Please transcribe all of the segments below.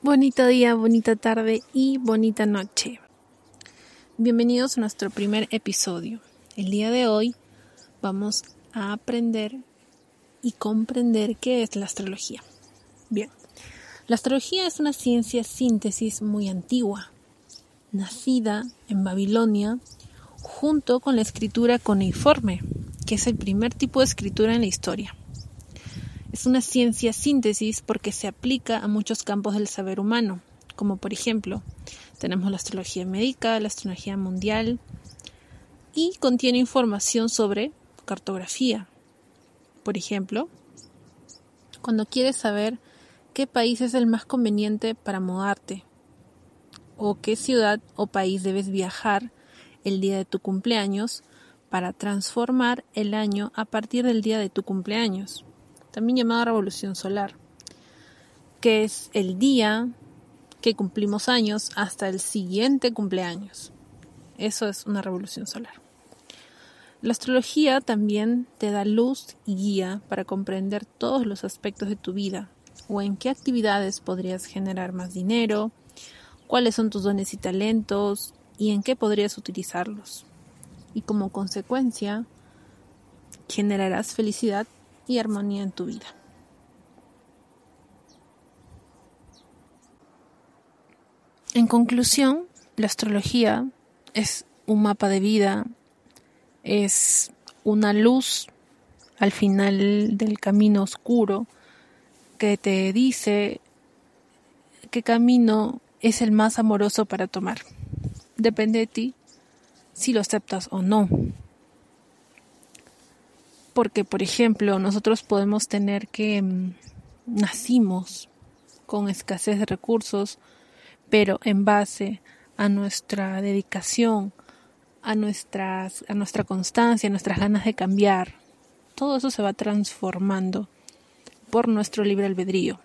Bonito día, bonita tarde y bonita noche. Bienvenidos a nuestro primer episodio. El día de hoy vamos a aprender y comprender qué es la astrología. Bien, la astrología es una ciencia síntesis muy antigua, nacida en Babilonia junto con la escritura cuneiforme, que es el primer tipo de escritura en la historia. Es una ciencia síntesis porque se aplica a muchos campos del saber humano, como por ejemplo, tenemos la astrología médica, la astrología mundial, y contiene información sobre cartografía. Por ejemplo, cuando quieres saber qué país es el más conveniente para mudarte, o qué ciudad o país debes viajar el día de tu cumpleaños para transformar el año a partir del día de tu cumpleaños también llamada revolución solar, que es el día que cumplimos años hasta el siguiente cumpleaños. Eso es una revolución solar. La astrología también te da luz y guía para comprender todos los aspectos de tu vida o en qué actividades podrías generar más dinero, cuáles son tus dones y talentos y en qué podrías utilizarlos. Y como consecuencia, generarás felicidad y armonía en tu vida. En conclusión, la astrología es un mapa de vida, es una luz al final del camino oscuro que te dice qué camino es el más amoroso para tomar. Depende de ti si lo aceptas o no porque, por ejemplo, nosotros podemos tener que mm, nacimos con escasez de recursos, pero en base a nuestra dedicación, a, nuestras, a nuestra constancia, a nuestras ganas de cambiar, todo eso se va transformando por nuestro libre albedrío.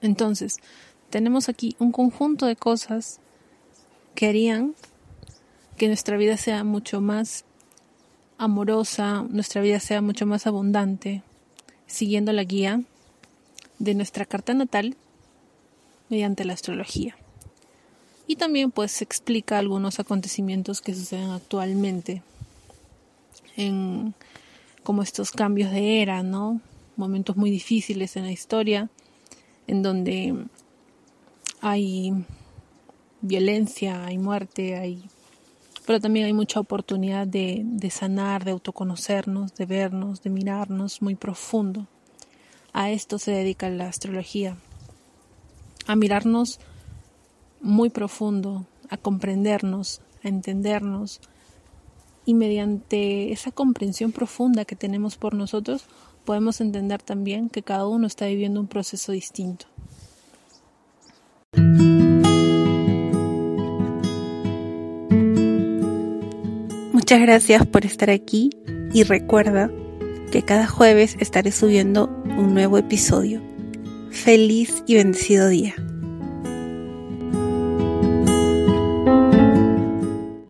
Entonces, tenemos aquí un conjunto de cosas que harían que nuestra vida sea mucho más amorosa, nuestra vida sea mucho más abundante, siguiendo la guía de nuestra carta natal mediante la astrología. Y también pues explica algunos acontecimientos que suceden actualmente en como estos cambios de era, ¿no? Momentos muy difíciles en la historia en donde hay violencia, hay muerte, hay pero también hay mucha oportunidad de, sanar, de autoconocernos, de vernos, de mirarnos muy profundo. A esto se dedica la astrología, a mirarnos muy profundo, a comprendernos, a entendernos y mediante esa comprensión profunda que tenemos por nosotros podemos entender también que cada uno está viviendo un proceso distinto. Muchas gracias por estar aquí y recuerda que cada jueves estaré subiendo un nuevo episodio. Feliz y bendecido día.